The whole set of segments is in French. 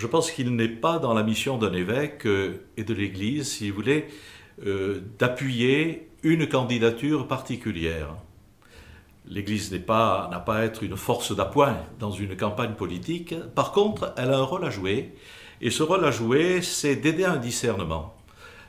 Je pense qu'il n'est pas dans la mission d'un évêque euh, et de l'Église, si vous voulez, euh, d'appuyer une candidature particulière. L'Église n'a pas, pas à être une force d'appoint dans une campagne politique. Par contre, elle a un rôle à jouer. Et ce rôle à jouer, c'est d'aider un discernement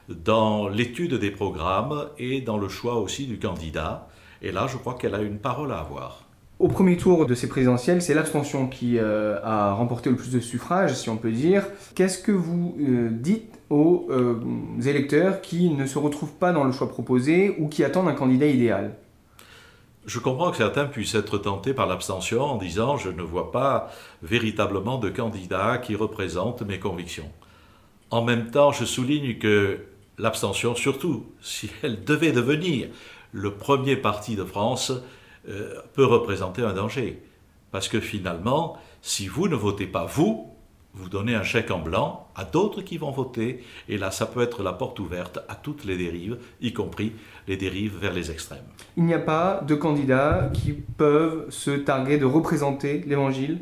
dans l'étude des programmes et dans le choix aussi du candidat. Et là, je crois qu'elle a une parole à avoir. Au premier tour de ces présidentielles, c'est l'abstention qui euh, a remporté le plus de suffrages, si on peut dire. Qu'est-ce que vous euh, dites aux euh, électeurs qui ne se retrouvent pas dans le choix proposé ou qui attendent un candidat idéal? Je comprends que certains puissent être tentés par l'abstention en disant je ne vois pas véritablement de candidat qui représente mes convictions. En même temps, je souligne que l'abstention, surtout si elle devait devenir le premier parti de France, euh, peut représenter un danger. Parce que finalement, si vous ne votez pas vous, vous donnez un chèque en blanc à d'autres qui vont voter, et là, ça peut être la porte ouverte à toutes les dérives, y compris les dérives vers les extrêmes. Il n'y a pas de candidats qui peuvent se targuer de représenter l'Évangile?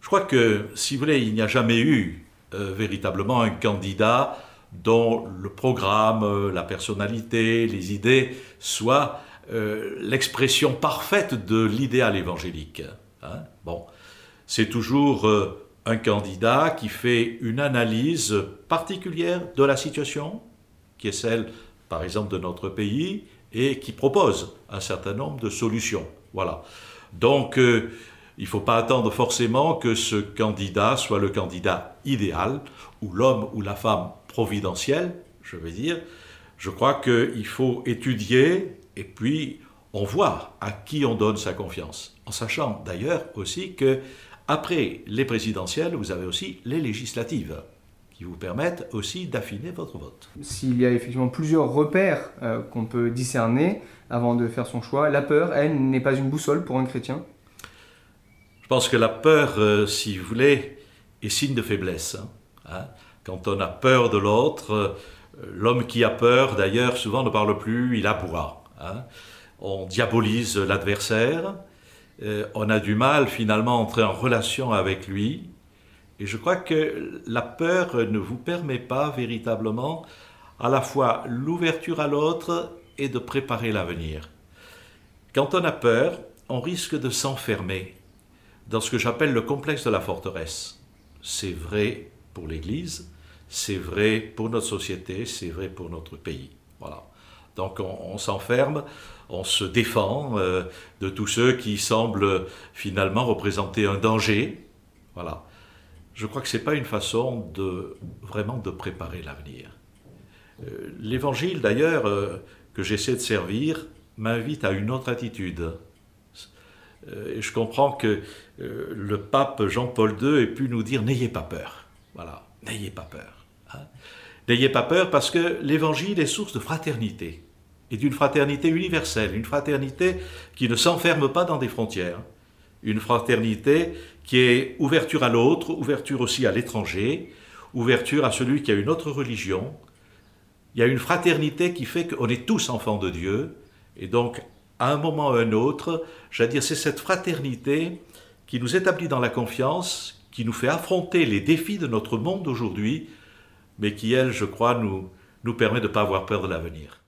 Je crois que, si vous voulez, il n'y a jamais eu euh, véritablement un candidat dont le programme, euh, la personnalité, les idées soient euh, l'expression parfaite de l'idéal évangélique. Hein. bon, c'est toujours un candidat qui fait une analyse particulière de la situation, qui est celle, par exemple, de notre pays, et qui propose un certain nombre de solutions. Voilà. Donc, euh, il ne faut pas attendre forcément que ce candidat soit le candidat idéal, ou l'homme ou la femme providentielle, je veux dire. Je crois qu'il faut étudier, et puis on voit à qui on donne sa confiance. En sachant d'ailleurs aussi que après les présidentielles, vous avez aussi les législatives qui vous permettent aussi d'affiner votre vote. S'il y a effectivement plusieurs repères euh, qu'on peut discerner avant de faire son choix, la peur, elle, n'est pas une boussole pour un chrétien? Je pense que la peur, euh, si vous voulez, est signe de faiblesse. Hein. Hein. Quand on a peur de l'autre, euh, l'homme qui a peur, d'ailleurs, souvent ne parle plus, il aboie. Hein. On diabolise l'adversaire, euh, on a du mal finalement à entrer en relation avec lui. Et je crois que la peur ne vous permet pas véritablement à la fois l'ouverture à l'autre et de préparer l'avenir. Quand on a peur, on risque de s'enfermer dans ce que j'appelle le complexe de la forteresse. C'est vrai pour l'Église, c'est vrai pour notre société, c'est vrai pour notre pays. Voilà. Donc on, s'enferme, on se défend euh, de tous ceux qui semblent finalement représenter un danger. Voilà. Je crois que ce n'est pas une façon de vraiment de préparer l'avenir. Euh, l'évangile d'ailleurs euh, que j'essaie de servir m'invite à une autre attitude. je comprends que le pape Jean-Paul II ait pu nous dire n'ayez pas peur. Voilà, n'ayez pas peur. Hein. N'ayez pas peur parce que l'évangile est source de fraternité et d'une fraternité universelle, une fraternité qui ne s'enferme pas dans des frontières, une fraternité qui est ouverture à l'autre, ouverture aussi à l'étranger, ouverture à celui qui a une autre religion. Il y a une fraternité qui fait qu'on est tous enfants de Dieu, et donc à un moment ou à un autre, j'allais dire, c'est cette fraternité qui nous établit dans la confiance, qui nous fait affronter les défis de notre monde d'aujourd'hui, mais qui, elle, je crois, nous, nous permet de ne pas avoir peur de l'avenir.